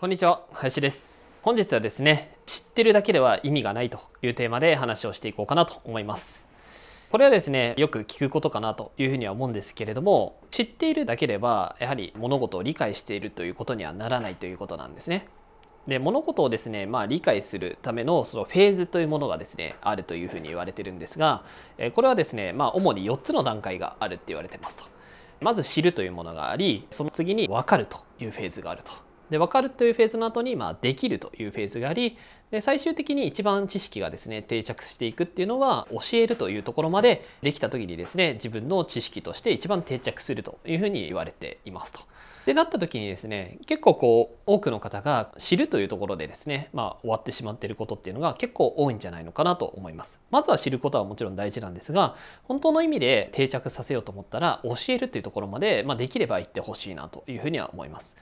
こんにちは林です。本日はですね知ってるだけでは意味がないというテーマで話をしていこうかなと思います。これはですねよく聞くことかなというふうには思うんですけれども知っているだけではやはり物事を理解しているということにはならないということなんですね。で物事をですね、まあ、理解するためのそのフェーズというものがですねあるというふうに言われてるんですがこれはですね、まあ、主に4つの段階があるって言われてますと。まず知るというものがありその次に分かるというフェーズがあると。で分かるというフェーズの後に、まあ、できるというフェーズがありで最終的に一番知識がですね定着していくっていうのは教えるというところまでできた時にですね自分の知識として一番定着するというふうに言われていますと。でなった時にですね結構こう多くの方が知るというところでですねまあ終わってしまっていることっていうのが結構多いんじゃないのかなと思いますまずは知ることはもちろん大事なんですが本当の意味で定着させようと思ったら教えるというところまで、まあ、できれば行ってほしいなというふうには思います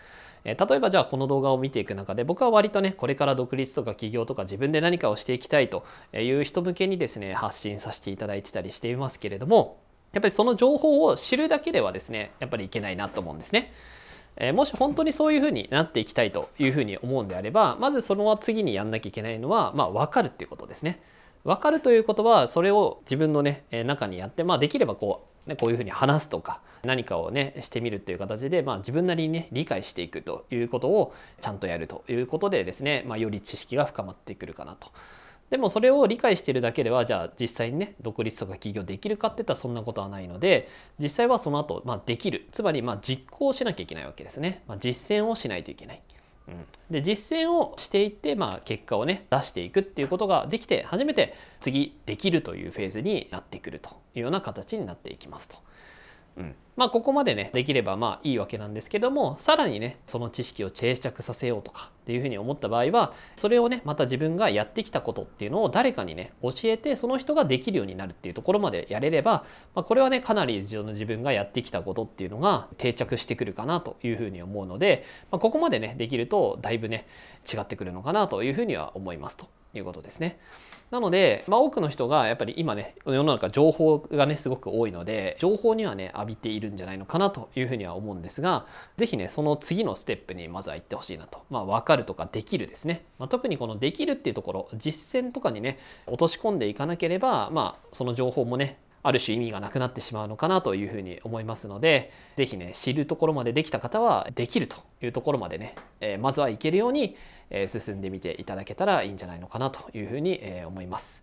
え例えばじゃあこの動画を見ていく中で僕は割とねこれから独立とか起業とか自分で何かをしていきたいという人向けにですね発信させていただいてたりしていますけれどもやっぱりその情報を知るだけではですねやっぱりいけないなと思うんですね。えもし本当にそういうふうになっていきたいというふうに思うんであればまずその次にやんなきゃいけないのは、まあ、分かるっていうことですね。分かるということはそれを自分のね中にやって、まあ、できればこう、ね、こういうふうに話すとか何かをねしてみるっていう形で、まあ、自分なりにね理解していくということをちゃんとやるということでですね、まあ、より知識が深まってくるかなと。でもそれを理解しているだけではじゃあ実際にね独立とか起業できるかっていったらそんなことはないので実際はその後、まあ、できるつまりまあ実行しなきゃいけないわけですね、まあ、実践をしないといけない。うん、で実践をしていって、まあ、結果をね出していくっていうことができて初めて次できるというフェーズになってくるというような形になっていきますと。うん、まあここまでねできればまあいいわけなんですけどもさらにねその知識を定着させようとかっていうふうに思った場合はそれをねまた自分がやってきたことっていうのを誰かにね教えてその人ができるようになるっていうところまでやれれば、まあ、これはねかなり自分がやってきたことっていうのが定着してくるかなというふうに思うので、まあ、ここまでねできるとだいぶね違ってくるのかなというふうには思いますということですね。なので、まあ、多くの人がやっぱり今ね世の中情報がねすごく多いので情報にはね浴びているんじゃないのかなというふうには思うんですが是非ねその次のステップにまずは行ってほしいなと、まあ、分かるとかできるですね、まあ、特にこのできるっていうところ実践とかにね落とし込んでいかなければ、まあ、その情報もねある種意味がなくなってしまうのかなというふうに思いますので是非ね知るところまでできた方はできるというところまでね、えー、まずはいけるように、え、進んでみていただけたらいいんじゃないのかなというふうに、え、思います。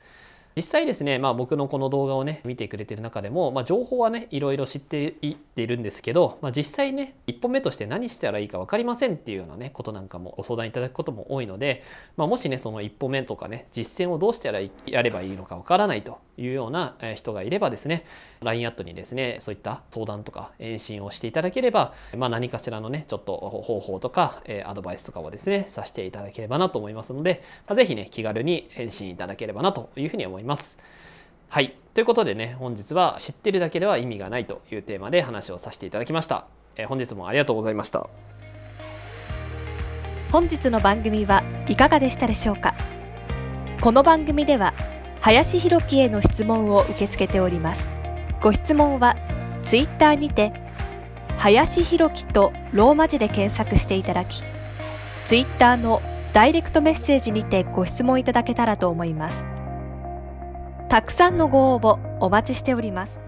実際ですね、まあ、僕のこの動画をね見てくれてる中でも、まあ、情報はねいろいろ知っていっているんですけど、まあ、実際ね1本目として何したらいいか分かりませんっていうようなねことなんかもご相談いただくことも多いので、まあ、もしねその一歩目とかね実践をどうしたらやればいいのか分からないと。いうような人がいればですね LINE アットにですねそういった相談とか返信をしていただければ、まあ、何かしらのねちょっと方法とかアドバイスとかをですねさせていただければなと思いますので、まあ、ぜひね気軽に返信いただければなというふうに思います。はい。ということでね、本日は知ってるだけでは意味がないというテーマで話をさせていただきました。え、本日もありがとうございました。本日の番組はいかがでしたでしょうか？この番組では林弘樹への質問を受け付けております。ご質問はツイッターにて林弘樹とローマ字で検索していただき、ツイッターのダイレクトメッセージにてご質問いただけたらと思います。たくさんのご応募お待ちしております。